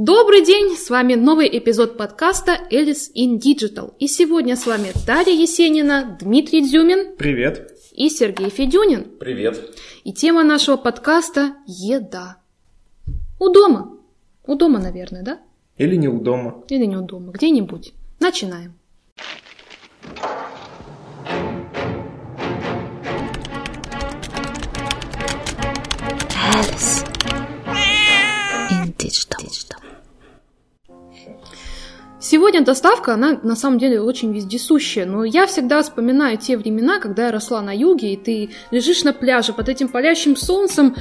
Добрый день, с вами новый эпизод подкаста Alice in Digital. И сегодня с вами Дарья Есенина, Дмитрий Дзюмин. Привет. И Сергей Федюнин. Привет. И тема нашего подкаста – еда. У дома. У дома, наверное, да? Или не у дома. Или не у дома, где-нибудь. Начинаем. Сегодня доставка, она на самом деле очень вездесущая, но я всегда вспоминаю те времена, когда я росла на юге, и ты лежишь на пляже под этим палящим солнцем,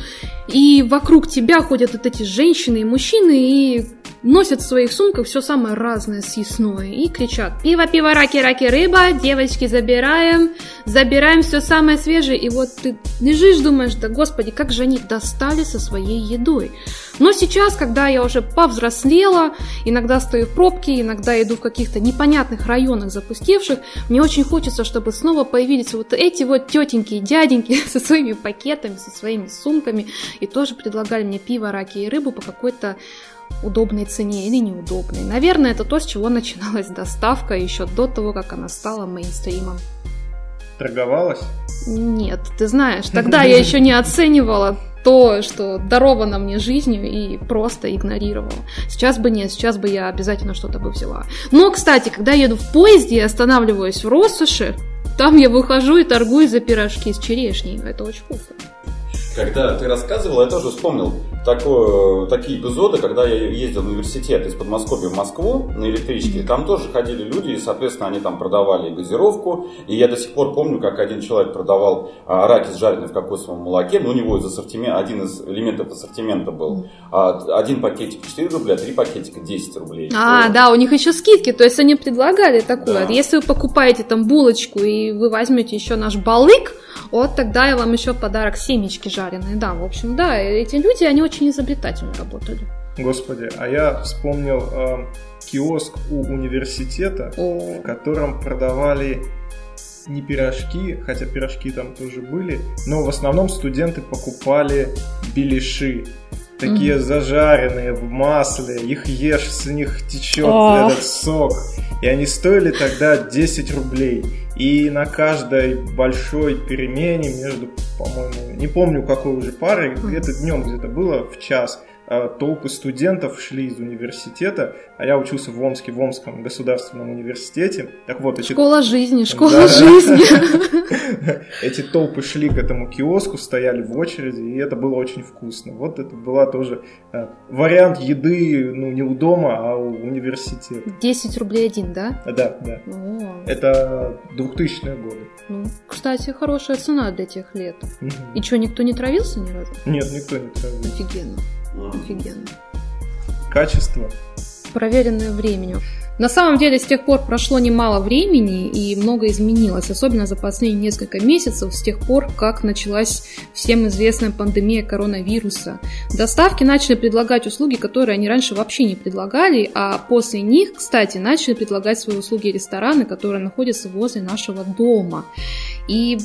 и вокруг тебя ходят вот эти женщины и мужчины, и носят в своих сумках все самое разное съестное и кричат «Пиво, пиво, раки, раки, рыба, девочки, забираем, забираем все самое свежее». И вот ты лежишь, думаешь, да господи, как же они достали со своей едой. Но сейчас, когда я уже повзрослела, иногда стою в пробке, иногда иду в каких-то непонятных районах запустевших, мне очень хочется, чтобы снова появились вот эти вот тетеньки и дяденьки со своими пакетами, со своими сумками, и тоже предлагали мне пиво, раки и рыбу по какой-то удобной цене или неудобной. Наверное, это то, с чего начиналась доставка еще до того, как она стала мейнстримом. Торговалась? Нет, ты знаешь, тогда я еще не оценивала то, что даровано мне жизнью, и просто игнорировала. Сейчас бы нет, сейчас бы я обязательно что-то бы взяла. Но, кстати, когда я еду в поезде и останавливаюсь в Россоши, там я выхожу и торгую за пирожки с черешней. Это очень вкусно. Когда ты рассказывал, я тоже вспомнил такое, такие эпизоды, когда я ездил в университет из Подмосковья в Москву на электричке. Там тоже ходили люди, и, соответственно, они там продавали газировку. И я до сих пор помню, как один человек продавал а, раки с жареной в кокосовом молоке. Но у него из ассортимента, один из элементов ассортимента был а, один пакетик 4 рубля, три пакетика 10 рублей. А, да, у них еще скидки, то есть они предлагали такое. Да. Если вы покупаете там булочку и вы возьмете еще наш балык, вот тогда я вам еще подарок семечки жареные. Да, в общем, да, эти люди, они очень изобретательно работали. Господи, а я вспомнил э, киоск у университета, О. в котором продавали не пирожки, хотя пирожки там тоже были, но в основном студенты покупали беляши. Такие mm-hmm. зажаренные в масле, их ешь, с них течет oh. этот сок. И они стоили тогда 10 рублей. И на каждой большой перемене между, по-моему, не помню какой уже парой, где-то днем где-то было в час, толпы студентов шли из университета, а я учился в Омске, в Омском государственном университете. Так вот, эти... Школа жизни, школа да, жизни. Эти толпы шли к этому киоску, стояли в очереди, и это было очень вкусно. Вот это была тоже э, вариант еды, ну, не у дома, а у университета. 10 рублей один, да? Да, да. Это 2000-е годы. Ну, кстати, хорошая цена для тех лет. И что, никто не травился ни разу? Нет, никто не травился. Офигенно. Офигенно. Качество. Проверенное временем. На самом деле, с тех пор прошло немало времени и много изменилось, особенно за последние несколько месяцев, с тех пор, как началась всем известная пандемия коронавируса. Доставки начали предлагать услуги, которые они раньше вообще не предлагали, а после них, кстати, начали предлагать свои услуги рестораны, которые находятся возле нашего дома. И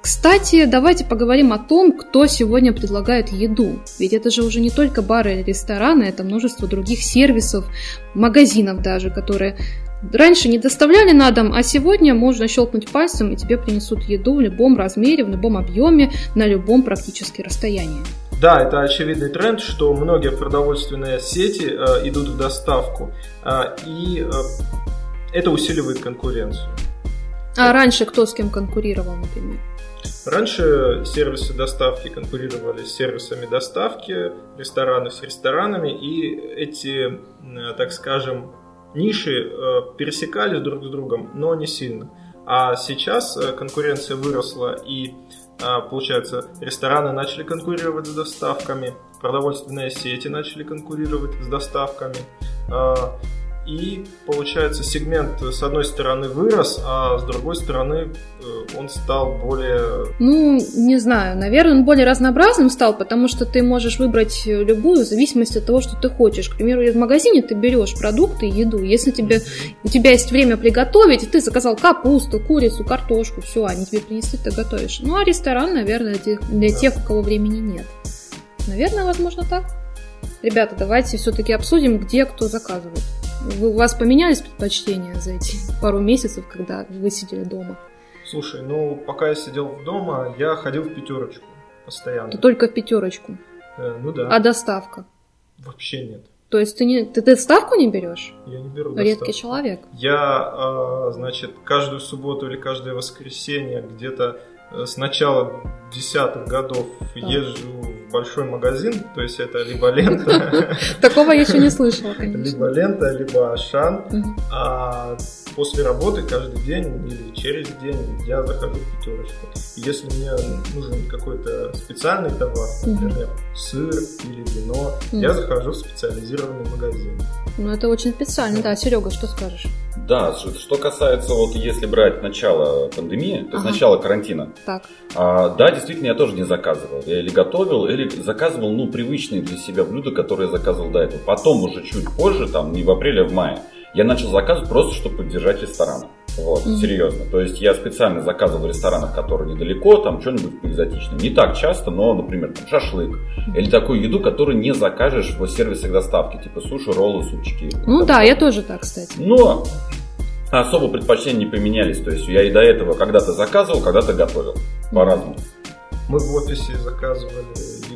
кстати, давайте поговорим о том, кто сегодня предлагает еду. Ведь это же уже не только бары или рестораны, это множество других сервисов, магазинов даже, которые раньше не доставляли на дом, а сегодня можно щелкнуть пальцем и тебе принесут еду в любом размере, в любом объеме, на любом практически расстоянии. Да, это очевидный тренд, что многие продовольственные сети э, идут в доставку, э, и э, это усиливает конкуренцию. А раньше кто с кем конкурировал, например? Раньше сервисы доставки конкурировали с сервисами доставки, рестораны с ресторанами, и эти, так скажем, ниши э, пересекались друг с другом, но не сильно. А сейчас э, конкуренция выросла, и, э, получается, рестораны начали конкурировать с доставками, продовольственные сети начали конкурировать с доставками, и получается сегмент с одной стороны вырос, а с другой стороны э, он стал более... Ну, не знаю, наверное, он более разнообразным стал, потому что ты можешь выбрать любую в зависимости от того, что ты хочешь. К примеру, в магазине ты берешь продукты, еду. Если тебе, у тебя есть время приготовить, и ты заказал капусту, курицу, картошку, все, они тебе принесли, ты готовишь. Ну, а ресторан, наверное, для тех, у кого времени нет. Наверное, возможно так. Ребята, давайте все-таки обсудим, где кто заказывает. Вы, у вас поменялись предпочтения за эти пару месяцев, когда вы сидели дома? Слушай, ну пока я сидел дома, я ходил в пятерочку постоянно. Ты только в пятерочку? Э, ну да. А доставка? Вообще нет. То есть ты, не, ты доставку не берешь? Я не беру Редкий доставку. человек. Я, э, значит, каждую субботу или каждое воскресенье где-то э, с начала десятых годов езжу в большой магазин, то есть это либо лента, Такого я еще не слышала, конечно. либо лента, либо. Мгм. А после работы каждый день или через день я захожу в пятерочку. Если мне нужен какой-то специальный товар, например, сыр или вино, я захожу в специализированный магазин. Ну, это очень специально. Да, Серега, что скажешь? Да, что касается, вот если брать начало пандемии, то есть Ага. начало карантина, Так. а, да, действительно, я тоже не заказывал. Я или готовил, или заказывал, ну, привычные для себя блюда, которые я заказывал до этого. Потом уже чуть позже, там, не в апреле, а в мае, я начал заказывать просто, чтобы поддержать рестораны. Вот, Мгм. серьезно. То есть я специально заказывал в ресторанах, которые недалеко, там что-нибудь экзотичное. Не так часто, но, например, там, шашлык. Или такую еду, которую не закажешь в сервисах доставки, типа суши, роллы, супчики. Ну да, я тоже так, кстати. Но особо предпочтения не поменялись. То есть я и до этого когда-то заказывал, когда-то готовил. По-разному. Мы в офисе заказывали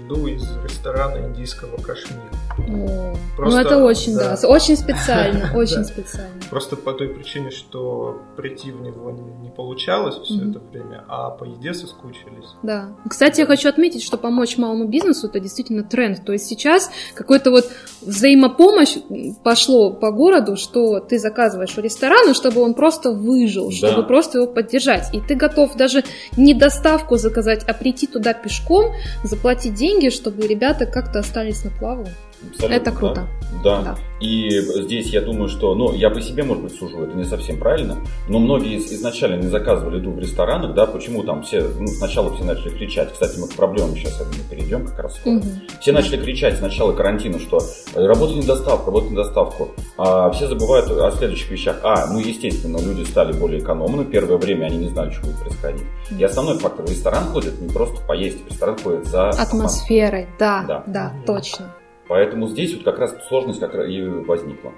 еду из ресторана индийского Кашмира. О, Просто, ну это очень, да, да. очень специально, очень специально. Просто по той причине, что прийти в него не, получалось все это время, а по еде соскучились. Да. Кстати, я хочу отметить, что помочь малому бизнесу это действительно тренд. То есть сейчас какой-то вот взаимопомощь пошло по городу, что ты заказываешь у ресторана, чтобы он просто выжил, чтобы просто его поддержать. И ты готов даже не доставку заказать, а прийти туда пешком, заплатить деньги, чтобы ребята как-то остались на плаву. Абсолютно, Это круто. Да. Да. И здесь я думаю, что, ну, я по себе, может быть, сужу, это не совсем правильно, но многие из- изначально не заказывали еду в ресторанах, да, почему там все, ну, сначала все начали кричать, кстати, мы к проблемам сейчас думаю, перейдем как раз скоро. Мгм. Все начали кричать с начала карантина, что э, работа не доставка, работа не доставку. А все забывают о следующих вещах. А, ну, естественно, люди стали более экономны. Первое время они не знали, что будет происходить. И основной фактор. В ресторан ходят не просто поесть, в ресторан ходят за Атмосферой, да, да, Да. Точно. Поэтому здесь вот как раз сложность как раз и возникла.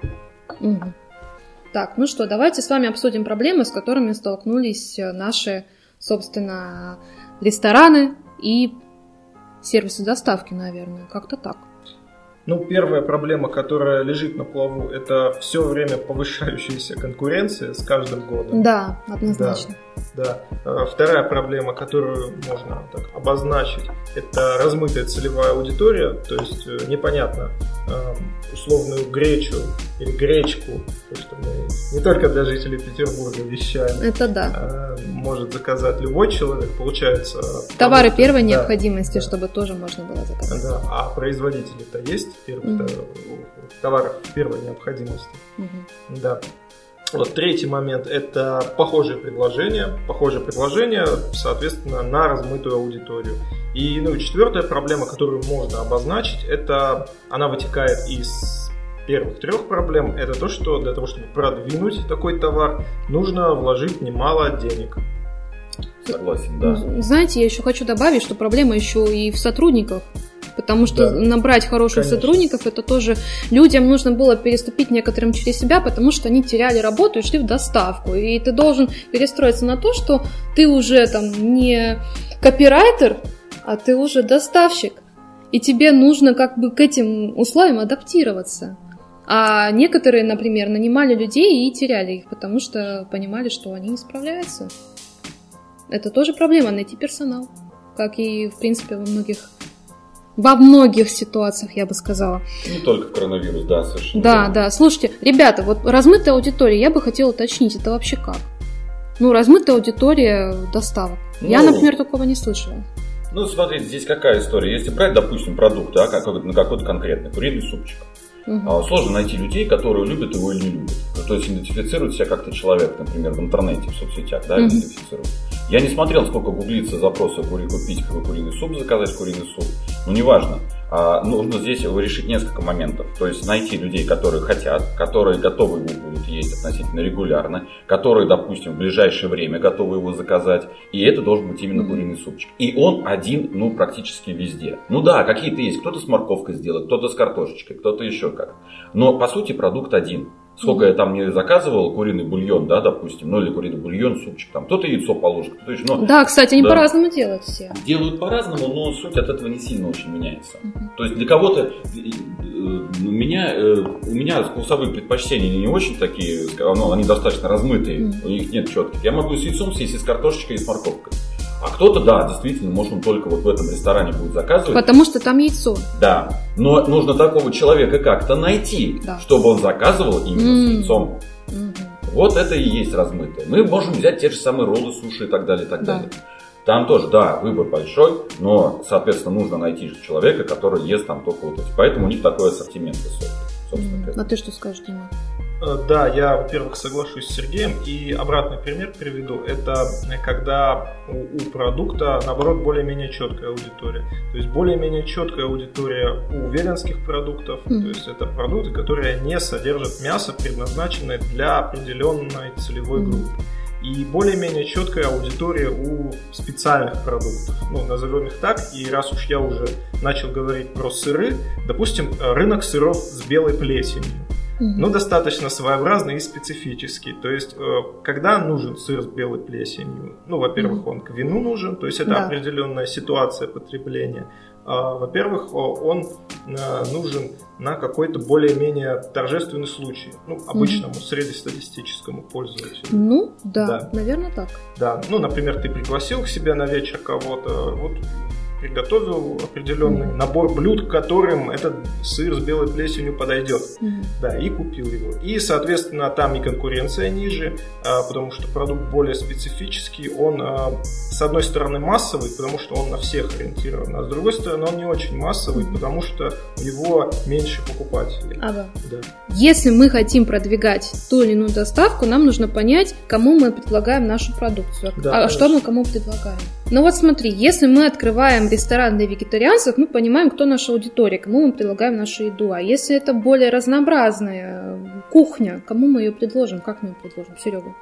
Мгм. Так, ну что, давайте с вами обсудим проблемы, с которыми столкнулись э, наши, собственно, рестораны и сервисы доставки, наверное. Как-то так. Ну, первая проблема, которая лежит на плаву, это все время повышающаяся конкуренция с каждым годом. Да, однозначно. Да. А, Вторая проблема, которую можно так обозначить, это размытая целевая аудитория, то есть э, непонятно э, условную гречу или гречку, то, что мы не только для жителей Петербурга вещаем, Это да. может заказать любой человек, получается... Товары продукты- первой да, необходимости, да. чтобы тоже можно было заказать. Да, а производители-то есть первых Мгм. товаров первой необходимости. Мгм. Да. Вот третий момент – это похожие предложения. Похожие предложения, соответственно, на размытую аудиторию. И ну, и четвертая проблема, которую можно обозначить, это она вытекает из первых трех проблем. Это то, что для того, чтобы продвинуть такой товар, нужно вложить немало денег. Согласен, да. Знаете, я еще хочу добавить, что проблема еще и в сотрудниках. Потому что Да. набрать хороших Конечно. сотрудников, это тоже людям нужно было переступить некоторым через себя, потому что они теряли работу и шли в доставку. И ты должен перестроиться на то, что ты уже там не копирайтер, а ты уже доставщик. И тебе нужно как бы к этим условиям адаптироваться. А некоторые, например, нанимали людей и теряли их, потому что понимали, что они не справляются. Это тоже проблема, найти персонал. Как и, в принципе, во многих во многих ситуациях, я бы сказала. Не только коронавирус, да, совершенно. Да, верно. да. Слушайте, ребята, вот размытая аудитория, я бы хотела уточнить, это вообще как? Ну, размытая аудитория доставок. я, Ну, например, такого не слышала. Ну, смотрите, здесь какая история. Если брать, допустим, продукт, да, какой-то, на какой-то конкретный, куриный супчик. А, Сложно найти людей, которые любят его или не любят. То есть идентифицируют себя как-то человек, например, в интернете, в соцсетях, да, Мгм. идентифицируют. Я не смотрел, сколько гуглится кури купить куриный суп, заказать куриный суп. Ну, неважно. А, нужно здесь решить несколько моментов. То есть найти людей, которые хотят, которые готовы его будут есть относительно регулярно, который, допустим, в ближайшее время готовы его заказать, и это должен быть именно куриный супчик. И он один, ну, практически везде. Ну да, какие-то есть, кто-то с морковкой сделает, кто-то с картошечкой, кто-то еще как. Но, по сути, продукт один. Сколько я там не заказывал, куриный бульон, да, допустим, ну или куриный бульон, супчик, там кто-то яйцо положит, кто-то еще. Ну, да, кстати, они да. по-разному делают все. Делают по-разному, но суть от этого не сильно очень меняется. Угу. То есть для кого-то э, у меня, э, у меня вкусовые предпочтения не очень такие, ну, они достаточно размытые, угу. у них нет четких. Я могу с яйцом съесть, и с картошечкой, и с морковкой. А кто-то, да, действительно, может, он только вот в этом ресторане будет заказывать. Потому что там яйцо. Да. Но нужно такого человека как-то найти, да. чтобы он заказывал именно mm. с яйцом. Mm-hmm. Вот это и есть размытое. Мы можем взять те же самые роллы, суши и так далее, и так да. далее. Там тоже, да, выбор большой, но, соответственно, нужно найти человека, который ест там только вот эти. Поэтому у них такой ассортимент высокий. Собственно, mm. А ты что скажешь, Дима? Э, да, я, во-первых, соглашусь с Сергеем и обратный пример приведу. Это когда у, у продукта, наоборот, более-менее четкая аудитория. То есть более-менее четкая аудитория у веганских продуктов. Mm. То есть это продукты, которые не содержат мясо, предназначенное для определенной целевой mm. группы. И более-менее четкая аудитория у специальных продуктов. Ну, назовем их так. И раз уж я уже начал говорить про сыры, допустим, рынок сыров с белой плесенью но достаточно своеобразный и специфический. То есть, э, когда нужен сыр с белой плесенью? Ну, во-первых, он к вину нужен, то есть это да. определенная ситуация потребления. А, во-первых, он э, нужен на какой-то более-менее торжественный случай, ну, обычному угу. среднестатистическому пользователю. Ну, да, да, наверное, так. Да, ну, например, ты пригласил к себе на вечер кого-то, вот приготовил определенный mm-hmm. набор блюд, к которым этот сыр с белой плесенью подойдет. Mm-hmm. Да, и купил его. И, соответственно, там и конкуренция ниже, а, потому что продукт более специфический. Он, а, с одной стороны, массовый, потому что он на всех ориентирован, а с другой стороны, он не очень массовый, потому что у него меньше покупателей. Ага. Да. Если мы хотим продвигать ту или иную доставку, нам нужно понять, кому мы предлагаем нашу продукцию, да, а что мы кому предлагаем. Ну вот смотри, если мы открываем ресторан для вегетарианцев, мы понимаем, кто наша аудитория, кому мы предлагаем нашу еду. А если это более разнообразная кухня, кому мы ее предложим, как мы ее предложим? Серега.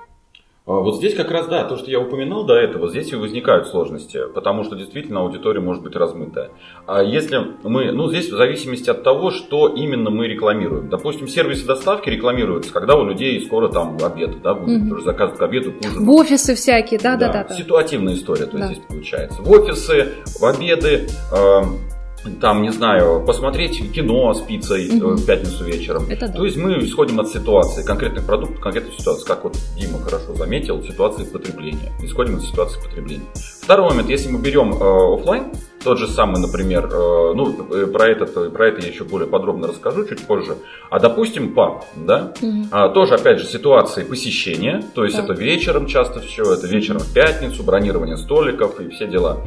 А вот здесь как раз, да, то, что я упомянул до этого, здесь и возникают сложности, потому что действительно аудитория может быть размытая. А если мы, ну здесь в зависимости от того, что именно мы рекламируем. Допустим, сервисы доставки рекламируются, когда у людей скоро там обед, да, будет, mm-hmm. заказывают к обеду, к ужину. В офисы всякие, да, да, да. да, Ситуативная история, то есть да. здесь получается. В офисы, в обеды, э, там, не знаю, посмотреть кино с пиццей угу. в пятницу вечером. Это да. То есть мы исходим от ситуации, конкретных продуктов, конкретной ситуации, как вот Дима хорошо заметил, ситуации потребления. Исходим от ситуации потребления. Второй момент, если мы берем э, офлайн, тот же самый, например, э, ну, э, про, этот, про это я еще более подробно расскажу чуть позже. А допустим, паб, да, угу. а, тоже, опять же, ситуации посещения, то есть да. это вечером часто все, это вечером в пятницу, бронирование столиков и все дела.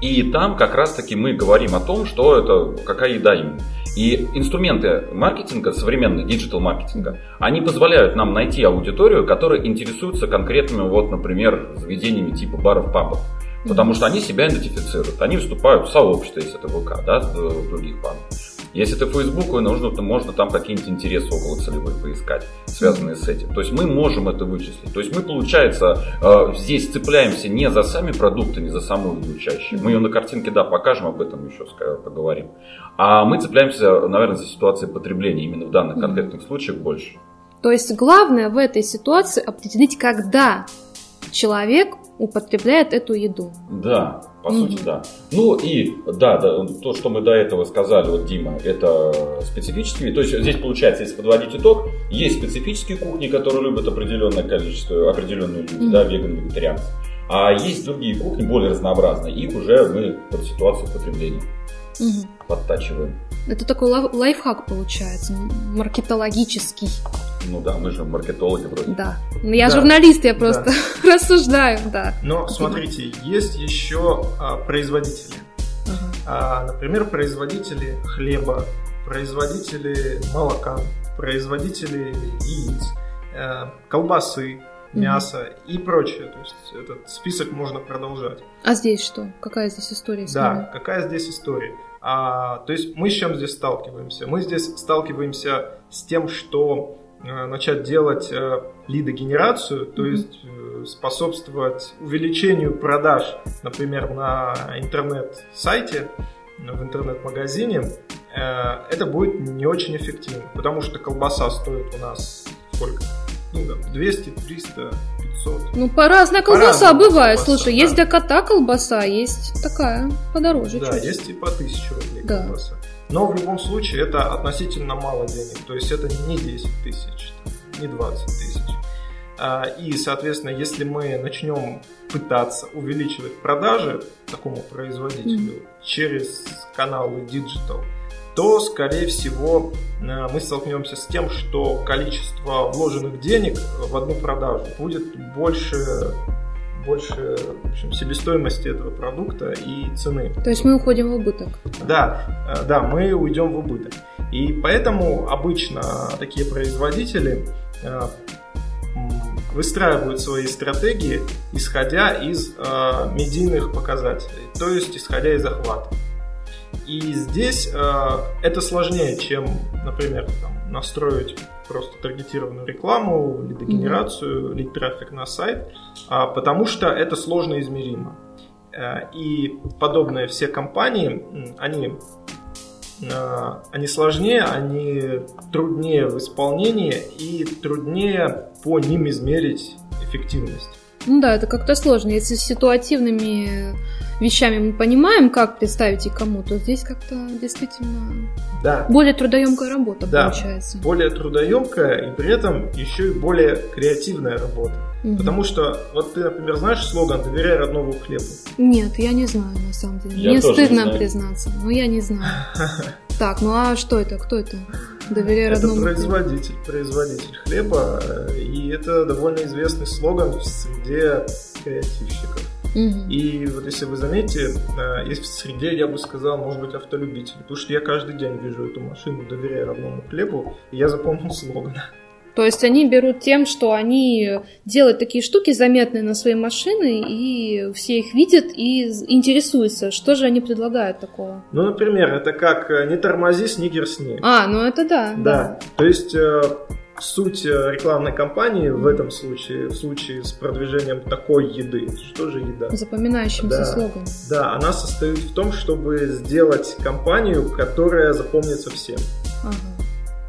И там как раз-таки мы говорим о том, что это, какая еда именно. И инструменты маркетинга, современного digital-маркетинга, они позволяют нам найти аудиторию, которая интересуется конкретными, вот, например, заведениями типа баров, пабов. Потому что они себя идентифицируют. Они вступают в сообщество, если это ВК, да, других пабов. Если ты Фейсбуку, нужно, то можно там какие-нибудь интересы около целевых поискать, связанные с этим. То есть мы можем это вычислить. То есть мы, получается, э, здесь цепляемся не за сами продукты, не за саму чаще. Мы ее на картинке, да, покажем, об этом еще поговорим. А мы цепляемся, наверное, за ситуации потребления именно в данных конкретных случаях больше. То есть главное в этой ситуации определить, когда человек употребляет эту еду. Да, по mm сути, да. Ну и да, да, то, что мы до этого сказали, вот Дима, это специфические. То есть здесь получается, если подводить итог, есть специфические кухни, которые любят определенное количество, определенные люди, mm да, веганы, вегетарианцы. А есть другие кухни, более разнообразные. Их уже мы под ситуацию потребления mm подтачиваем. Это такой лайфхак получается, маркетологический. Ну да, мы же маркетологи вроде. Да. Но я да. журналист, я просто да. рассуждаю, да. Но смотрите, есть еще а, производители. Uh-huh. А, например, производители хлеба, производители молока, производители яиц, э, колбасы, мясо uh-huh. и прочее. То есть этот список можно продолжать. А здесь что? Какая здесь история? Да, какая здесь история? А, то есть мы с чем здесь сталкиваемся? Мы здесь сталкиваемся с тем, что начать делать лидогенерацию, то есть способствовать увеличению продаж, например, на интернет-сайте, в интернет-магазине, это будет не очень эффективно, потому что колбаса стоит у нас сколько? Ну, да, 200, 300, 500. Ну, по разная колбаса по бывает. Колбаса, Слушай, да. есть для кота колбаса, есть такая подороже Да, чуть. есть и по 1000 рублей да. колбаса. Но в любом случае это относительно мало денег. То есть это не 10 тысяч, не 20 тысяч. А, и, соответственно, если мы начнем пытаться увеличивать продажи такому производителю mm-hmm. через каналы digital, то, скорее всего, э, мы столкнемся с тем, что количество вложенных денег в одну продажу будет больше больше в общем, себестоимости этого продукта и цены. То есть мы уходим в убыток. Да, э, да, мы уйдем в убыток. И поэтому обычно такие производители э, выстраивают свои стратегии, исходя из медийных показателей, то есть исходя из охвата. И здесь э, это сложнее, чем, например, там, настроить просто таргетированную рекламу, лидогенерацию, mm-hmm. лид-трафик на сайт, а, потому что это сложно измеримо. Э, и подобные все компании, они, э, они сложнее, они труднее в исполнении и труднее по ним измерить эффективность. Ну да, это как-то сложно. Если с ситуативными вещами мы понимаем, как представить и кому, то здесь как-то действительно да. более трудоемкая работа да, получается. Более трудоемкая и при этом еще и более креативная работа. Угу. Потому что, вот ты, например, знаешь слоган «Доверяй родному хлебу»? Нет, я не знаю на самом деле. Я Мне стыдно признаться, но я не знаю. Так, ну а что это? Кто это? Доверяй родному Это производитель, производитель хлеба, и это довольно известный слоган в среде креативщиков. Угу. И вот если вы заметите, э, есть в среде, я бы сказал, может быть, автолюбители. Потому что я каждый день вижу эту машину «Доверяй родному хлебу», и я запомнил слоган. То есть они берут тем, что они делают такие штуки заметные на свои машины, и все их видят и интересуются, что же они предлагают такого. Ну, например, это как э, «не тормози, снигер сни». А, ну это да. Да, да. то есть э, суть э, рекламной кампании в этом случае, в случае с продвижением такой еды, что же еда? Запоминающимся да, слоганом. Да, она состоит в том, чтобы сделать кампанию, которая запомнится всем. Ага.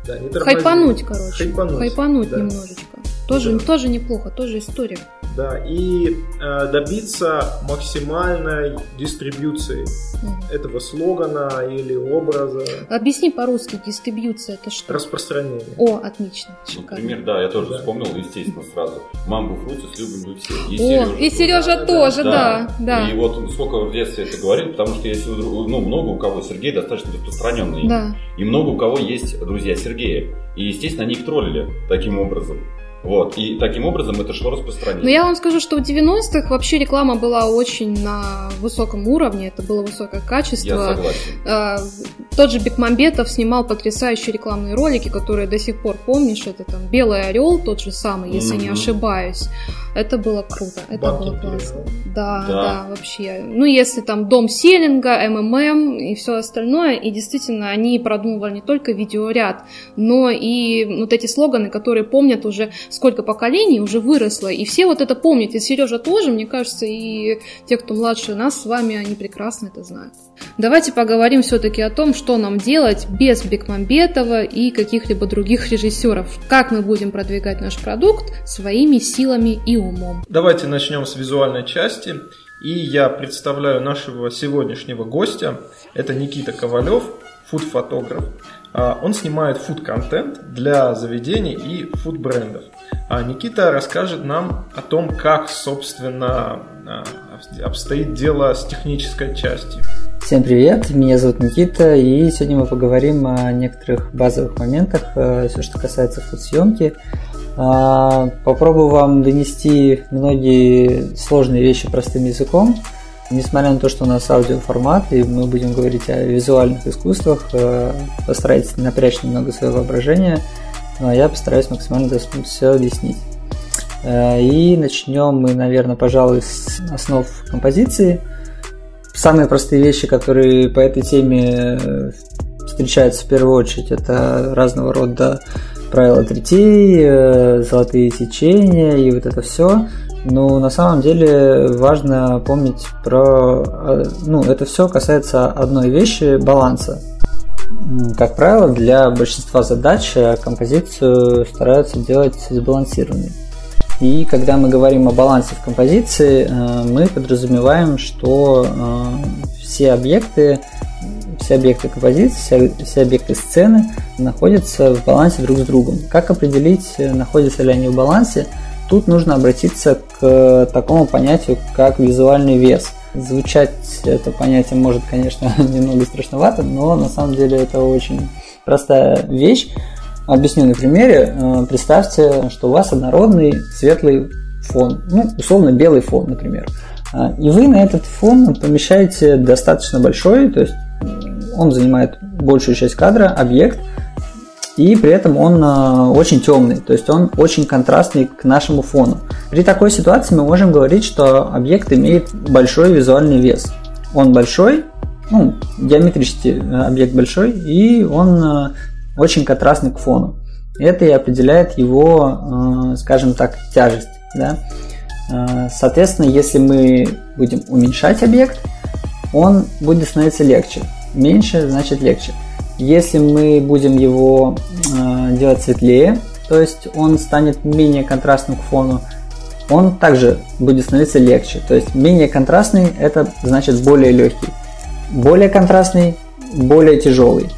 Да, не Хайпануть, короче. Хайпануть, Хайпануть да. немножечко. Тоже, да. тоже неплохо, тоже история. Да, и э, добиться максимальной дистрибьюции угу. этого слогана или образа. Объясни по-русски, дистрибьюция это что? Распространение. О, отлично. Например, да, я тоже да. вспомнил, естественно, сразу. Мамбу фрутис любим мы все. И О, Сережа, и Сережа да, тоже, да, да, да. И вот сколько в детстве это говорили, потому что если ну, много у кого Сергей достаточно распространенный. Да. И много у кого есть друзья Сергея. И, естественно, они их троллили таким образом. Вот, и таким образом это шло распространение. Но я вам скажу, что в 90-х вообще реклама была очень на высоком уровне, это было высокое качество. Я согласен. А, тот же Бекмамбетов снимал потрясающие рекламные ролики, которые до сих пор помнишь, это там «Белый орел», тот же самый, если mm-hmm. не ошибаюсь. Это было круто, это Банки было классно. Да, да, да, вообще. Ну, если там Дом Селинга, МММ и все остальное, и действительно они продумывали не только видеоряд, но и вот эти слоганы, которые помнят уже сколько поколений уже выросло, и все вот это помнят, и Сережа тоже, мне кажется, и те, кто младше нас с вами, они прекрасно это знают. Давайте поговорим все-таки о том, что нам делать без Бекмамбетова и каких-либо других режиссеров. Как мы будем продвигать наш продукт своими силами и умом. Давайте начнем с визуальной части. И я представляю нашего сегодняшнего гостя. Это Никита Ковалев, фуд-фотограф. А, он снимает фуд-контент для заведений и фуд-брендов. А Никита расскажет нам о том, как, собственно, а, обстоит дело с технической частью. Всем привет, меня зовут Никита, и сегодня мы поговорим о некоторых базовых моментах, э, все, что касается фотосъемки. А, попробую вам донести многие сложные вещи простым языком. Несмотря на то, что у нас аудиоформат, и мы будем говорить о визуальных искусствах, э, постарайтесь напрячь немного свое воображение, но я постараюсь максимально все объяснить. Э, и начнем мы, наверное, пожалуй, с основ композиции. Самые простые вещи, которые по этой теме э, встречаются в первую очередь, это разного рода правила третей, золотые сечения и вот это все. Но на самом деле важно помнить про... Ну, это все касается одной вещи – баланса. Как правило, для большинства задач композицию стараются делать сбалансированной. И когда мы говорим о балансе в композиции, э, мы подразумеваем, что э, все объекты, все объекты композиции, все, все объекты сцены находятся в балансе друг с другом. Как определить, находятся ли они в балансе? Тут нужно обратиться к такому понятию, как визуальный вес. Звучать это понятие может, конечно, немного страшновато, но на самом деле это очень простая вещь. Объясню на примере. Э, представьте, что у вас однородный светлый фон, ну, условно белый фон, например. А, и вы на этот фон помещаете достаточно большой, то есть он занимает большую часть кадра, объект, и при этом он э, очень темный, то есть он очень контрастный к нашему фону. При такой ситуации мы можем говорить, что объект имеет большой визуальный вес. Он большой, ну, геометрический э, объект большой, и он очень контрастный к фону. Это и определяет его, э, скажем так, тяжесть. Да? Э, соответственно, если мы будем уменьшать объект, он будет становиться легче. Меньше значит легче. Если мы будем его э, делать светлее, то есть он станет менее контрастным к фону, он также будет становиться легче. То есть менее контрастный это значит более легкий. Более контрастный, более тяжелый.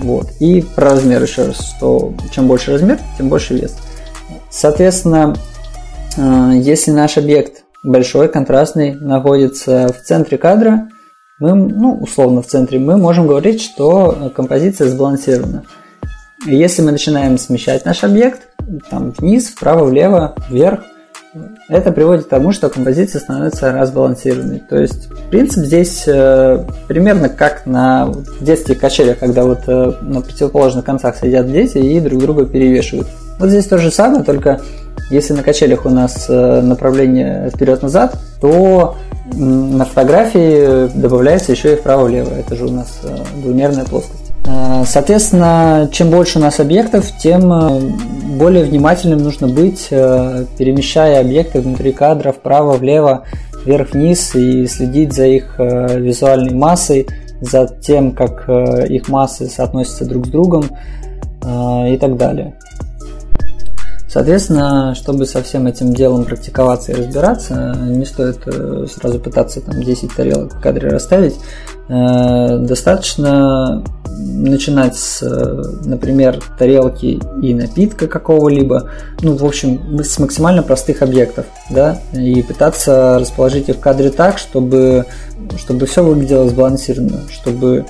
Вот. И про размер еще раз, что чем больше размер, тем больше вес. Соответственно, э, если наш объект большой, контрастный, находится в центре кадра, мы, ну, условно в центре, мы можем говорить, что композиция сбалансирована. Если мы начинаем смещать наш объект, там вниз, вправо, влево, вверх, это приводит к тому, что композиция становится разбалансированной. То есть принцип здесь э, примерно как на в детских качелях, когда вот э, на противоположных концах сидят дети и друг друга перевешивают. Вот здесь то же самое, только если на качелях у нас э, направление вперед-назад, то на фотографии добавляется еще и вправо-влево. Это же у нас э, двумерная плоскость. Э, соответственно, чем больше у нас объектов, тем э, более внимательным нужно быть, э, перемещая объекты внутри кадра вправо, влево, вверх-вниз и следить за их визуальной массой, за тем, как их массы соотносятся друг с другом и так далее. Соответственно, чтобы со всем этим делом практиковаться и разбираться, не стоит сразу пытаться там 10 тарелок в кадре расставить. Достаточно начинать с, например, тарелки и напитка какого-либо, ну, в общем, с максимально простых объектов, да, и пытаться расположить их в кадре так, чтобы, чтобы все выглядело сбалансированно, чтобы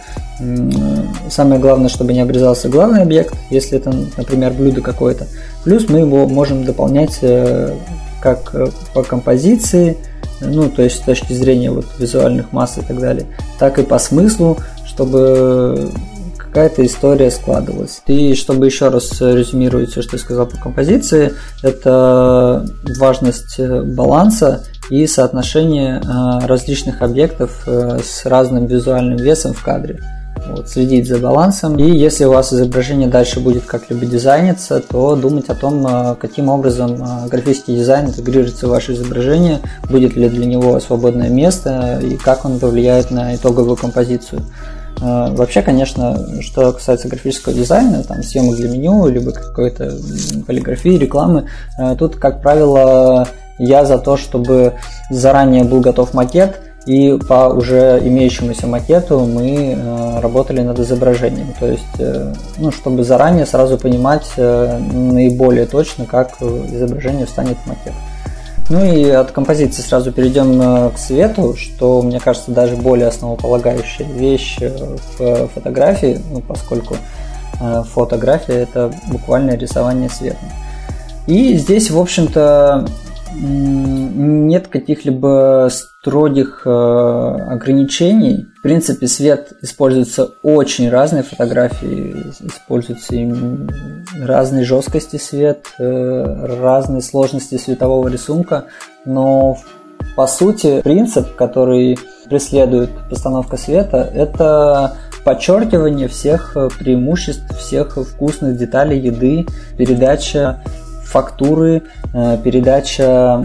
самое главное, чтобы не обрезался главный объект, если это, например, блюдо какое-то. Плюс мы его можем дополнять э, как э, по композиции, ну, то есть с точки зрения вот визуальных масс и так далее, так и по смыслу, чтобы какая-то история складывалась. И чтобы еще раз резюмировать все, что я сказал по композиции, это важность баланса и соотношение э, различных объектов э, с разным визуальным весом в кадре. Вот, следить за балансом. И если у вас изображение дальше будет как-либо дизайниться, то думать о том, э, каким образом графический дизайн интегрируется в ваше изображение, будет ли для него свободное место и как он повлияет на итоговую композицию. Э, вообще, конечно, что касается графического дизайна, там съемок для меню, либо какой-то полиграфии, рекламы, э, тут, как правило, я за то, чтобы заранее был готов макет, и по уже имеющемуся макету мы э, работали над изображением. То есть, ну, чтобы заранее сразу понимать наиболее точно, как изображение встанет в макет. Ну и от композиции сразу перейдем э, к свету, что, мне кажется, даже более основополагающая вещь э, в фотографии, ну, поскольку э, фотография это буквально рисование светом. И здесь, в общем-то, нет каких-либо строгих ограничений. В принципе, свет используется очень разные фотографии, используются и разной жесткости свет, э, разной сложности светового рисунка, но по сути принцип, который преследует постановка света, это подчеркивание всех преимуществ, всех вкусных деталей еды, передача фактуры, э, передача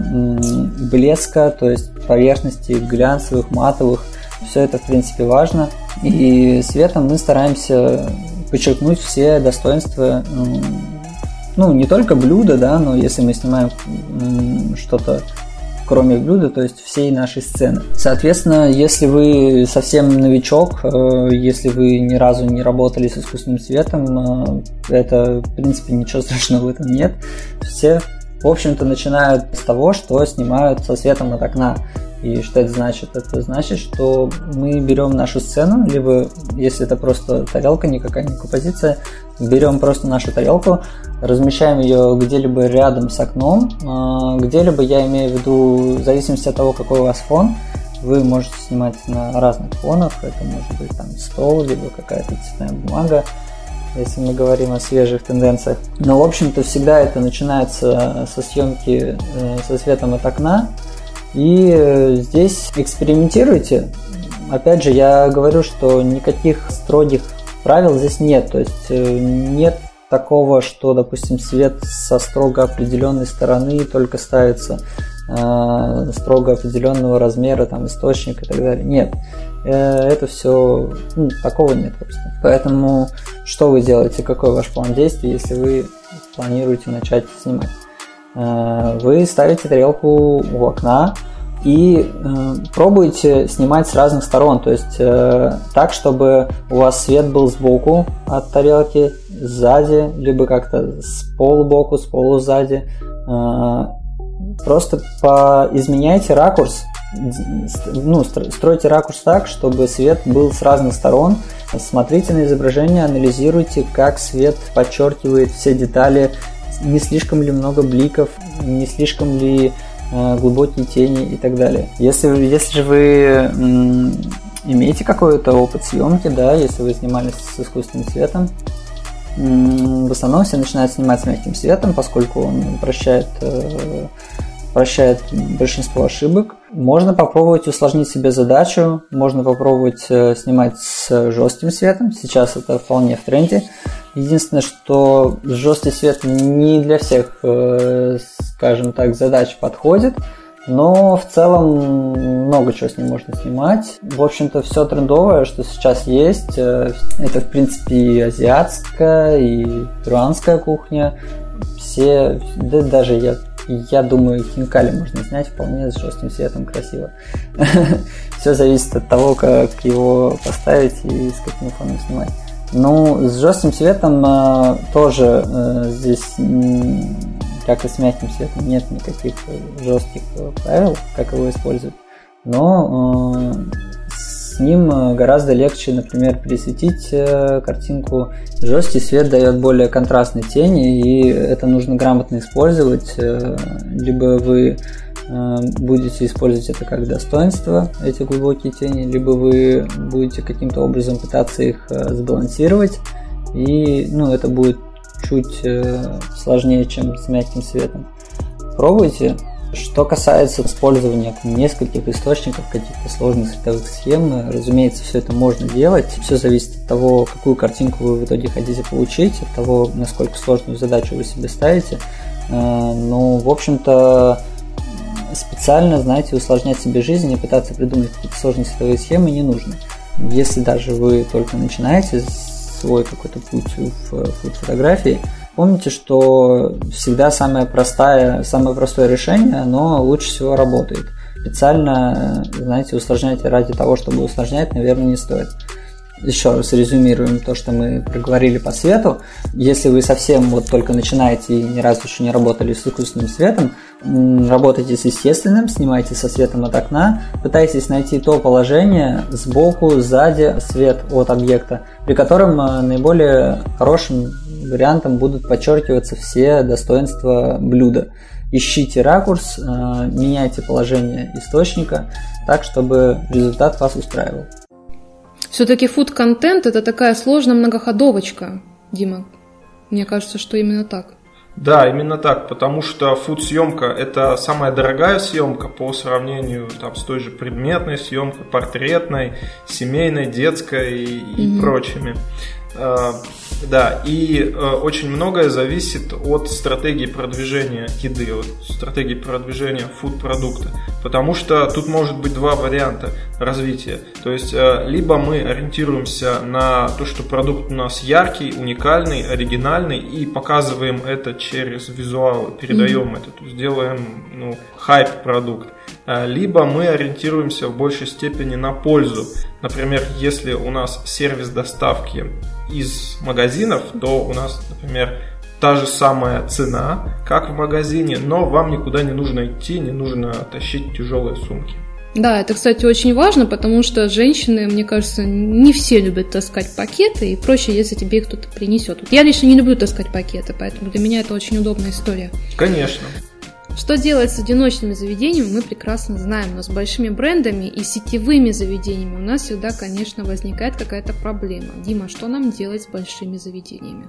блеска, то есть поверхности глянцевых, матовых. Все это, в принципе, важно. И светом мы стараемся подчеркнуть все достоинства ну, не только блюда, да, но если мы снимаем что-то кроме блюда, то есть всей нашей сцены. Соответственно, если вы совсем новичок, э, если вы ни разу не работали с искусственным светом, э, это, в принципе, ничего страшного в этом нет. Все, в общем-то, начинают с того, что снимают со светом от окна. И что это значит? Это значит, что мы берем нашу сцену, либо если это просто тарелка, никакая не композиция, берем просто нашу тарелку, размещаем ее где-либо рядом с окном, а, где-либо я имею в виду, в зависимости от того, какой у вас фон, вы можете снимать на разных фонах, это может быть там стол, либо какая-то цветная бумага, если мы говорим о свежих тенденциях. Но, в общем-то, всегда это начинается со съемки э, со светом от окна, и э, здесь экспериментируйте. Опять же, я говорю, что никаких строгих правил здесь нет. То есть э, нет такого, что, допустим, свет со строго определенной стороны только ставится э, строго определенного размера, там, источник и так далее. Нет, э, это все, ну, такого нет просто. Поэтому что вы делаете, какой ваш план действий, если вы планируете начать снимать? Э, вы ставите тарелку у окна и э, пробуете снимать с разных сторон, то есть э, так, чтобы у вас свет был сбоку от тарелки, сзади, либо как-то с полубоку, с полу сзади. Просто изменяйте ракурс, ну, стройте ракурс так, чтобы свет был с разных сторон. Смотрите на изображение, анализируйте, как свет подчеркивает все детали не слишком ли много бликов, не слишком ли э, глубокие тени и так далее. Если, если же вы имеете какой-то опыт съемки, да, если вы снимались с искусственным цветом, в основном все начинают снимать с мягким светом, поскольку он прощает э, прощает большинство ошибок. Можно попробовать усложнить себе задачу, можно попробовать э, снимать с жестким светом. Сейчас это вполне в тренде. Единственное, что жесткий свет не для всех, э, скажем так, задач подходит. Но в целом много чего с ним можно снимать. В общем-то, все трендовое, что сейчас есть, э, это, в принципе, и азиатская, и перуанская кухня. Все, да даже я я думаю, хинкали можно снять вполне с жестким светом красиво. Все зависит от того, как его поставить и с каким фоном снимать. Ну, с жестким светом э, тоже э, здесь, как и с мягким светом, нет никаких жестких правил, как его использовать. Но э, с ним э, гораздо легче, например, пересветить э, картинку. Жесткий свет дает более контрастные тени, и это нужно грамотно использовать. Э, либо вы будете использовать это как достоинство, эти глубокие тени, либо вы будете каким-то образом пытаться их сбалансировать, и ну, это будет чуть сложнее, чем с мягким светом. Пробуйте, что касается использования нескольких источников, каких-то сложных световых схем, разумеется, все это можно делать. Все зависит от того, какую картинку вы в итоге хотите получить, от того, насколько сложную задачу вы себе ставите. Э, но, в общем-то, специально, знаете, усложнять себе жизнь и пытаться придумать какие-то сложные световые схемы не нужно. Если даже вы только начинаете свой какой-то путь в фотографии, Помните, что всегда самое простое, самое простое решение, оно лучше всего работает. Специально, знаете, усложнять ради того, чтобы усложнять, наверное, не стоит еще раз резюмируем то, что мы проговорили по свету. Если вы совсем вот только начинаете и ни разу еще не работали с искусственным светом, работайте с естественным, снимайте со светом от окна, пытайтесь найти то положение сбоку, сзади, свет от объекта, при котором э, наиболее хорошим вариантом будут подчеркиваться все достоинства блюда. Ищите ракурс, э, меняйте положение источника так, чтобы результат вас устраивал. Все-таки фуд-контент это такая сложная многоходовочка, Дима. Мне кажется, что именно так. Да, именно так, потому что фуд-съемка это самая дорогая съемка по сравнению там, с той же предметной съемкой, портретной, семейной, детской и, mm-hmm. прочими. А, да, и э, очень многое зависит от стратегии продвижения еды, от стратегии продвижения фуд-продукта. Потому что тут может быть два варианта развития. То есть, э, либо мы ориентируемся на то, что продукт у нас яркий, уникальный, оригинальный, и показываем это через визуал, передаем mm-hmm. это, то есть делаем ну, хайп-продукт. А, либо мы ориентируемся в большей степени на пользу. Например, если у нас сервис доставки из магазинов, то у нас, например, та же самая цена, как в магазине, но вам никуда не нужно идти, не нужно тащить тяжелые сумки. Да, это, кстати, очень важно, потому что женщины, мне кажется, не все любят таскать пакеты, и проще, если тебе их кто-то принесет. Я лично не люблю таскать пакеты, поэтому для меня это очень удобная история. Конечно. Что делать с одиночными заведениями, мы прекрасно знаем, но с большими брендами и сетевыми заведениями у нас всегда, конечно, возникает какая-то проблема. Дима, что нам делать с большими заведениями?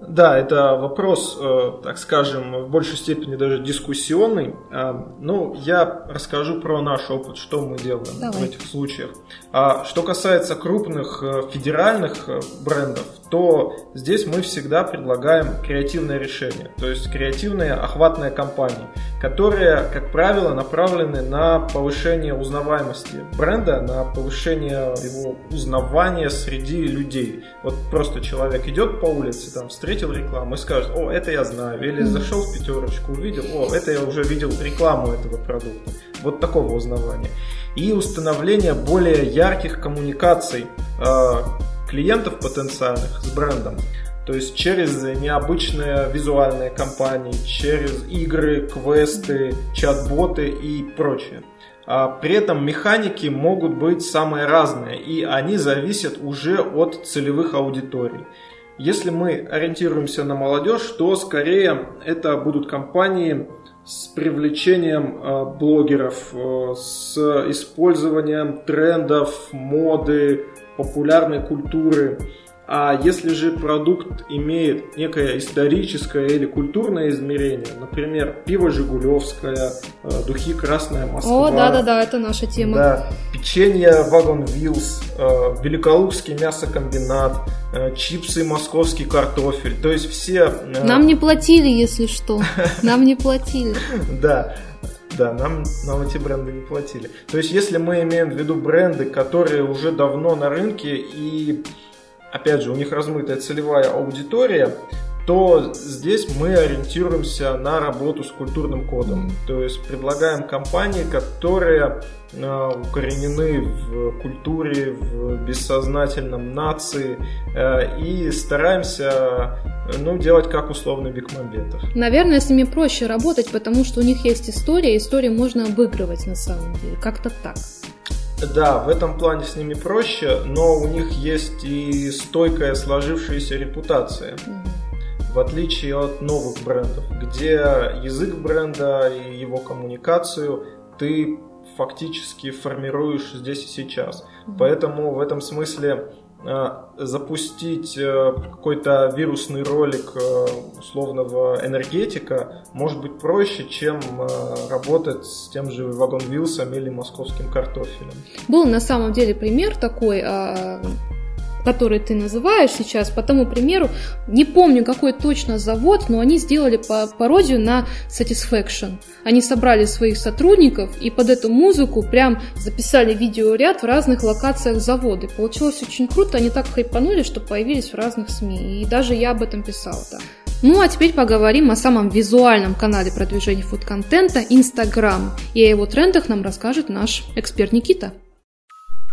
Да, это вопрос, э, так скажем, в большей степени даже дискуссионный. Э, ну, я расскажу про наш опыт, что мы делаем Давай. в этих случаях. А что касается крупных э, федеральных брендов, то здесь мы всегда предлагаем креативное решение, то есть креативные охватные кампании, которые, как правило, направлены на повышение узнаваемости бренда, на повышение его узнавания среди людей. Вот просто человек идет по улице, там встретил рекламу и скажет, о, это я знаю, или зашел в пятерочку, увидел, о, это я уже видел рекламу этого продукта. Вот такого узнавания. И установление более ярких коммуникаций а, клиентов потенциальных с брендом. То есть через необычные визуальные кампании, через игры, квесты, чат-боты и прочее. А при этом механики могут быть самые разные, и они зависят уже от целевых аудиторий. Если мы ориентируемся на молодежь, то скорее это будут компании с привлечением э, блогеров, э, с использованием трендов, моды, популярной культуры. А если же продукт имеет некое историческое или культурное измерение, например, пиво Жигулевское, э, духи Красная Москва. О, да-да-да, это наша тема. Да, печенье Вагон Вилс, э, Великолукский мясокомбинат, э, чипсы Московский картофель. То есть все... Нам не платили, если что. Нам не платили. Да. Да, нам, нам эти бренды не платили. То есть, если мы имеем в виду бренды, которые уже давно на рынке и, опять же, у них размытая целевая аудитория, то здесь мы ориентируемся на работу с культурным кодом. То есть предлагаем компании, которые э, укоренены в культуре, в бессознательном нации э, и стараемся ну, делать как условный Бекмамбетов. Наверное, с ними проще работать, потому что у них есть история, историю можно обыгрывать на самом деле, как-то так. Да, в этом плане с ними проще, но у них есть и стойкая сложившаяся репутация. Угу в отличие от новых брендов, где язык бренда и его коммуникацию ты фактически формируешь здесь и сейчас. Mm-hmm. Поэтому в этом смысле э, запустить э, какой-то вирусный ролик э, условного энергетика может быть проще, чем работать с тем же Вагон Вилсом или московским картофелем. Был на самом деле пример такой а, который ты называешь сейчас, по тому примеру, не помню, какой точно завод, но они сделали по пародию на Satisfaction. Они собрали своих сотрудников и под эту музыку прям записали видеоряд в разных локациях завода. И получилось очень круто, они так хайпанули, что появились в разных СМИ. И даже я об этом писала, да. Ну а теперь поговорим о самом визуальном канале продвижения фуд-контента – Инстаграм. И о его трендах нам расскажет наш эксперт Никита.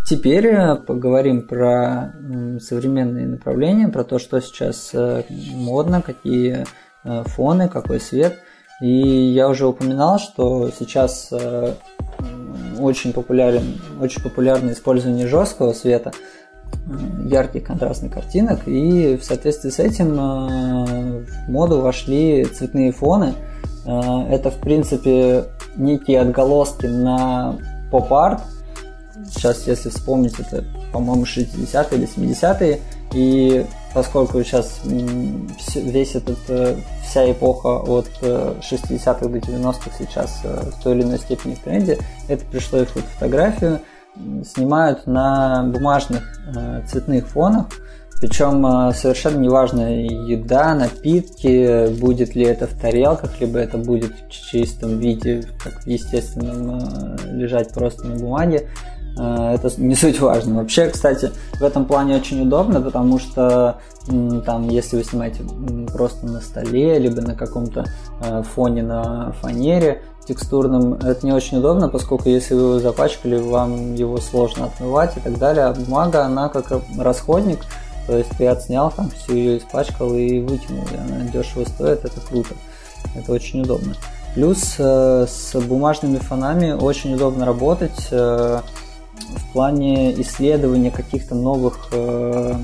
Теперь э, поговорим про современные направления, про то, что сейчас э, модно, какие э, фоны, какой свет. И я уже упоминал, что сейчас очень популярен, очень популярно использование жесткого света, ярких контрастных картинок, и в соответствии с этим в моду вошли цветные фоны. Это, в принципе, некие отголоски на поп-арт, сейчас, если вспомнить, это, по-моему, 60-е или 70-е, и поскольку сейчас весь этот, э, вся эпоха от 60-х э, до 90-х сейчас э, в той или иной степени в тренде, это пришло и в фотографию, снимают на бумажных цветных фонах, причем совершенно неважно еда, напитки, будет ли это в тарелках, либо это будет в чистом виде, как в естественном, лежать просто на бумаге. Э, это не суть важно. Вообще, кстати, в этом плане очень удобно, потому что там, если вы снимаете просто на столе, либо на каком-то э, фоне на фанере текстурном, это не очень удобно, поскольку если вы его запачкали, вам его сложно отмывать и так далее. А бумага, она как расходник, то есть ты отснял там, всю ее испачкал и вытянул, и она дешево стоит, это круто. Это очень удобно. Плюс э, с бумажными фонами очень удобно работать в плане исследования каких-то новых, э,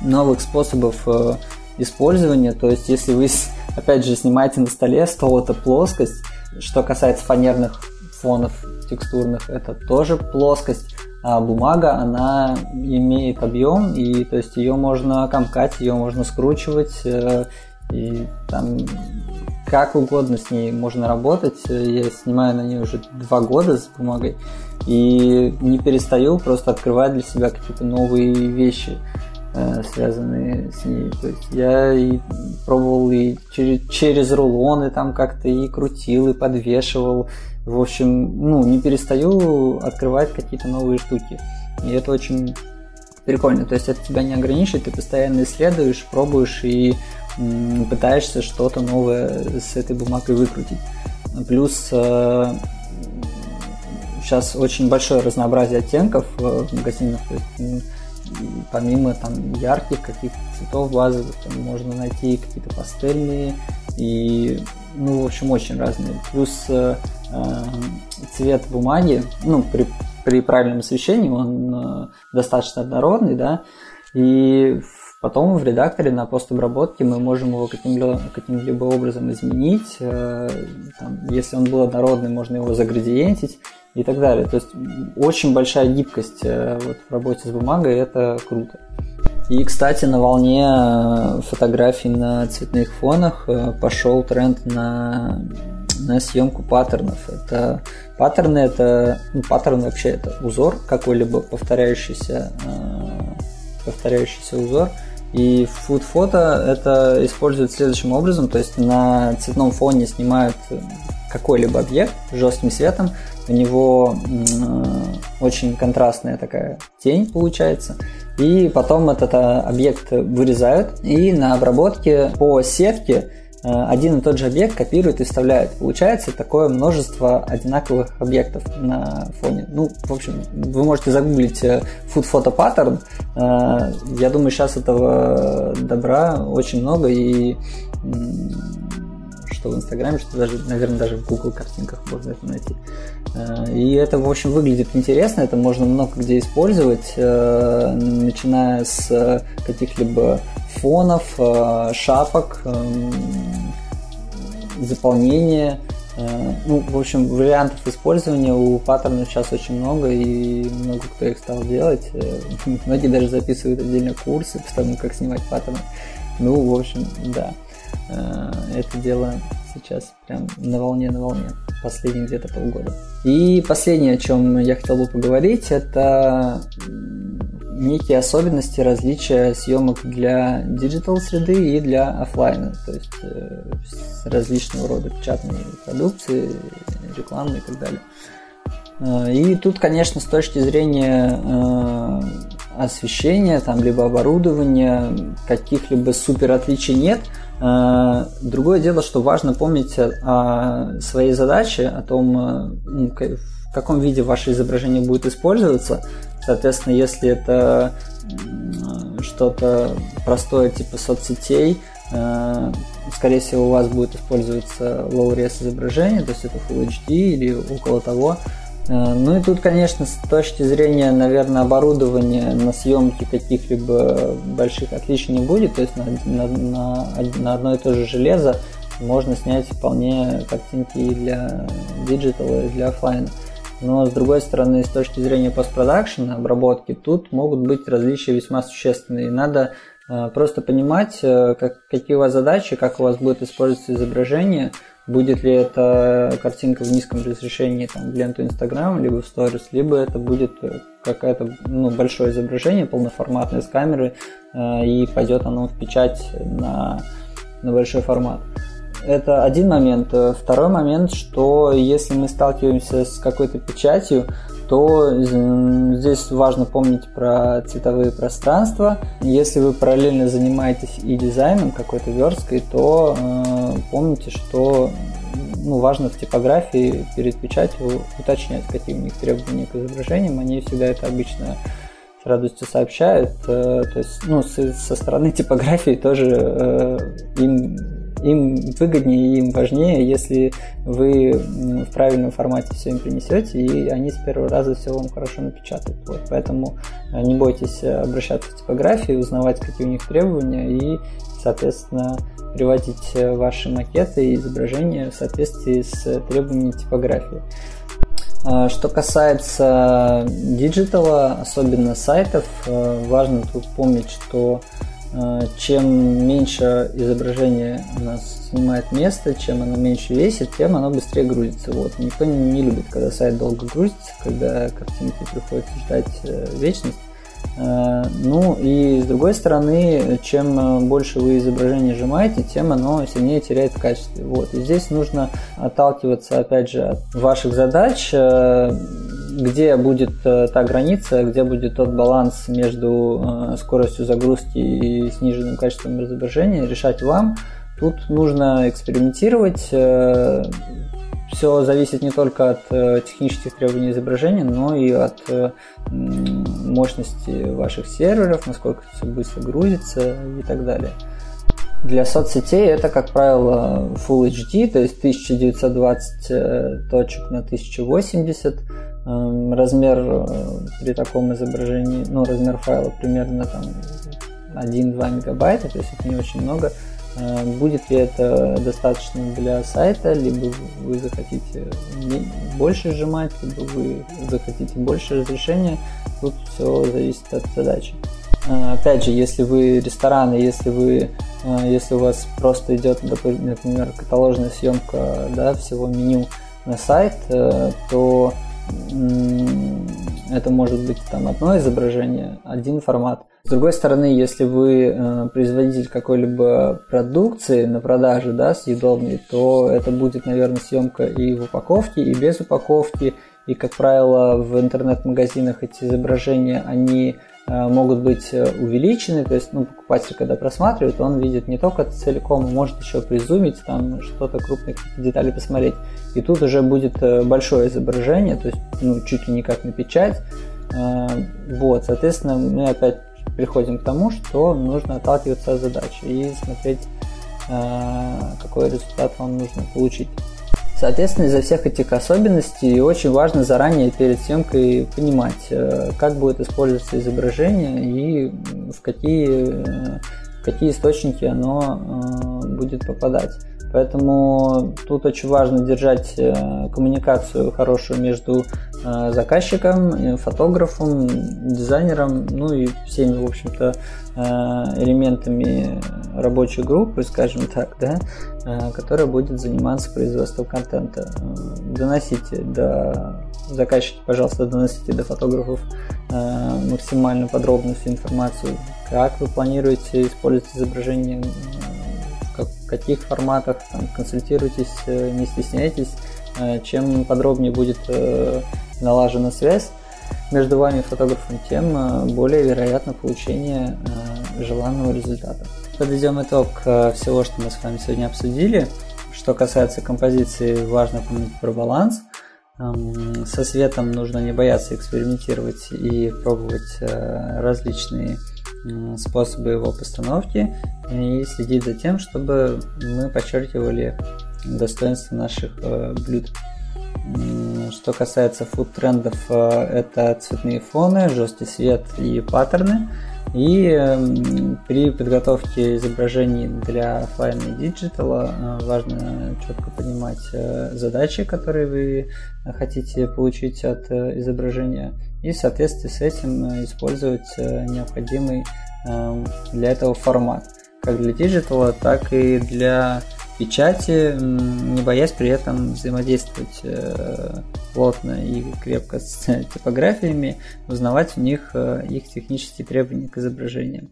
новых способов э, использования. То есть, если вы, опять же, снимаете на столе, стол это плоскость. Что касается фанерных фонов текстурных, это тоже плоскость. А бумага, она имеет объем, и то есть ее можно комкать, ее можно скручивать, э, и там как угодно с ней можно работать. Я снимаю на ней уже два года с бумагой, и не перестаю просто открывать для себя какие-то новые вещи, э, связанные с ней. То есть я и пробовал и через, через рулоны там как-то и крутил, и подвешивал. В общем, ну, не перестаю открывать какие-то новые штуки. И это очень прикольно. То есть это тебя не ограничивает, ты постоянно исследуешь, пробуешь и м, пытаешься что-то новое с этой бумагой выкрутить. Плюс э, сейчас очень большое разнообразие оттенков в магазинах. Помимо там ярких каких-то цветов базовых, там можно найти какие-то пастельные и, ну, в общем, очень разные. Плюс э, э цвет бумаги, ну, при, при правильном освещении он э, достаточно однородный, да, и Потом в редакторе на постобработке мы можем его каким-либо, каким-либо образом изменить. Э, там, если он был однородный, можно его заградиентить и так далее. То есть очень большая гибкость э, вот, в работе с бумагой, это круто. И, кстати, на волне э, фотографий на цветных фонах э, пошел тренд на, на съемку паттернов. Это паттерны, это ну, паттерн вообще это узор какой-либо повторяющийся, повторяющийся узор. И фуд-фото это используют следующим образом, то есть на цветном фоне снимают какой-либо объект жестким светом, у него э, очень контрастная такая тень получается. И потом этот э, объект вырезают и на обработке по сетке э, один и тот же объект копируют и вставляют. Получается такое множество одинаковых объектов на фоне. Ну, в общем, вы можете загуглить Food Photo Pattern. Я думаю, сейчас этого добра очень много и что в Инстаграме, что даже, наверное, даже в Google картинках можно это найти. Э, и это, в общем, выглядит интересно, это можно много где использовать, э, начиная с каких-либо фонов, э, шапок, заполнения. Ну, в общем, вариантов использования у паттернов сейчас очень много, и много кто их стал делать. Многие даже записывают отдельно курсы по тому, как снимать паттерны. Ну, в общем, да. Э, это дело сейчас прям на волне, на волне. Последние где-то полгода. И последнее, о чем я хотел бы поговорить, это некие особенности различия съемок для digital среды и для офлайна, то есть э, различного рода печатной продукции, рекламы и так далее. Э, и тут, конечно, с точки зрения освещения, там, либо оборудования, каких-либо супер отличий нет – Э, другое дело, что важно помнить о своей задаче, о том, э, ну, в каком виде ваше изображение будет использоваться. Соответственно, если это что-то простое типа соцсетей, э, скорее всего, у вас будет использоваться low-res изображение, то есть это Full HD или около того. Э, ну и тут, конечно, с точки зрения, наверное, оборудования на съемке каких-либо больших отличий не будет. То есть на, на, на, на одно и то же железо можно снять вполне картинки и для диджитала, и для офлайна. Но с другой стороны, с точки зрения постпродакшена, обработки, тут могут быть различия весьма существенные. Надо Просто понимать, как, какие у вас задачи, как у вас будет использоваться изображение, будет ли это картинка в низком разрешении там, в ленту Инстаграм, либо в сторис, либо это будет какое-то ну, большое изображение полноформатное с камеры, и пойдет оно в печать на, на большой формат. Это один момент. Второй момент, что если мы сталкиваемся с какой-то печатью, то здесь важно помнить про цветовые пространства. Если вы параллельно занимаетесь и дизайном какой-то версткой, то э, помните, что ну, важно в типографии перед печатью уточнять, какие у них требования к изображениям. Они всегда это обычно с радостью сообщают. Э, то есть, ну, со, со стороны типографии тоже э, им им выгоднее им важнее, если вы в правильном формате все им принесете, и они с первого раза все вам хорошо напечатают. Вот, поэтому э, не бойтесь обращаться в типографию, узнавать, какие у них требования, и, соответственно, приводить э, ваши макеты и изображения в соответствии с требованиями типографии. А, что касается диджитала, особенно сайтов, э, важно тут помнить, что Э, чем меньше изображение у нас занимает место, чем оно меньше весит, тем оно быстрее грузится. Вот. Никто не любит, когда сайт долго грузится, когда картинки приходится ждать э, вечность. Э, ну и с другой стороны, чем больше вы изображение сжимаете, тем оно сильнее теряет в качестве. Вот. И здесь нужно отталкиваться опять же от ваших задач, где будет э, та граница, где будет тот баланс между э, скоростью загрузки и сниженным качеством изображения, решать вам. Тут нужно экспериментировать. Э, Все зависит не только от технических требований изображения, но и от мощности ваших серверов, насколько все быстро грузится и так далее. Для соцсетей это, как правило, Full HD, то есть 1920 точек на 1080 Эм, размер э, при таком изображении, ну, размер файла примерно там 1-2 мегабайта, то есть это не очень много. Э, будет ли это достаточно для сайта, либо вы захотите больше сжимать, либо вы захотите больше разрешения, тут все зависит от задачи. Э, опять же, если вы рестораны, если вы, если у вас просто идет, например, каталожная съемка да, всего меню на сайт, то это может быть там одно изображение, один формат. С другой стороны, если вы э, производитель какой-либо продукции на продаже, да, съедобной, то это будет, наверное, съемка и в упаковке, и без упаковки. И, как правило, в интернет-магазинах эти изображения, они могут быть э, увеличены, то есть ну, покупатель, когда просматривает, он видит не только целиком, может еще призумить, там что-то крупные детали посмотреть. И тут уже будет э, большое изображение, то есть ну, чуть ли не как на печать. Вот, соответственно, мы опять приходим к тому, что нужно отталкиваться от задачи и смотреть, какой результат вам нужно получить. Соответственно, из-за всех этих особенностей очень важно заранее перед съемкой понимать, э, как будет использоваться изображение и в какие, э, в какие источники оно э, будет попадать. Поэтому тут очень важно держать коммуникацию хорошую между заказчиком, фотографом, дизайнером, ну и всеми, в общем-то, элементами рабочей группы, скажем так, да, Э, которая будет заниматься производством контента. Э, доносите до заказчики, пожалуйста, доносите до фотографов э, максимально подробную всю информацию, как вы планируете использовать изображение, в каких форматах, там, консультируйтесь, не стесняйтесь. Чем подробнее будет налажена связь между вами и фотографом, тем более вероятно получение желанного результата подведем итог э, всего, что мы с вами сегодня обсудили. Что касается композиции, важно помнить про баланс. Эм, со светом нужно не бояться экспериментировать и пробовать э, различные способы его постановки и следить за тем, чтобы мы подчеркивали достоинства наших э, блюд. Что касается фуд-трендов, это цветные фоны, жесткий свет и паттерны. И эм, при подготовке изображений для офлайн и э, важно четко понимать э, задачи, которые вы хотите получить от э, изображения, и в соответствии с этим использовать необходимый э, для этого формат. Как для диджитала, так и для печати, не боясь при этом взаимодействовать э, плотно и крепко с типографиями, узнавать у них э, их технические требования к изображениям.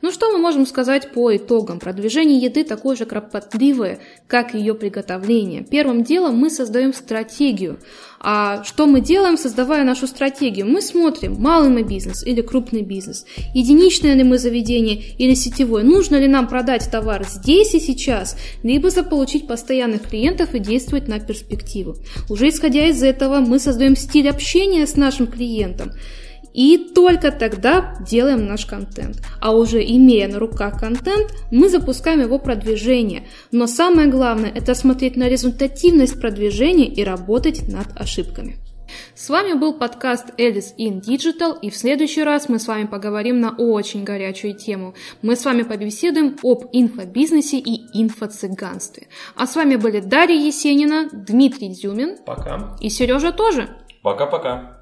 Ну что мы можем сказать по итогам? Продвижение еды такое же кропотливое, как ее приготовление. Первым делом мы создаем стратегию. А что мы делаем, создавая нашу стратегию? Мы смотрим, малый мы бизнес или крупный бизнес, единичное ли мы заведение или сетевое, нужно ли нам продать товар здесь и сейчас, либо заполучить постоянных клиентов и действовать на перспективу. Уже исходя из этого, мы создаем стиль общения с нашим клиентом. И только тогда делаем наш контент. А уже имея на руках контент, мы запускаем его продвижение. Но самое главное – это смотреть на результативность продвижения и работать над ошибками. С вами был подкаст Alice in Digital, и в следующий раз мы с вами поговорим на очень горячую тему. Мы с вами побеседуем об инфобизнесе и инфо-цыганстве. А с вами были Дарья Есенина, Дмитрий Дзюмин. Пока. И Сережа тоже. Пока-пока.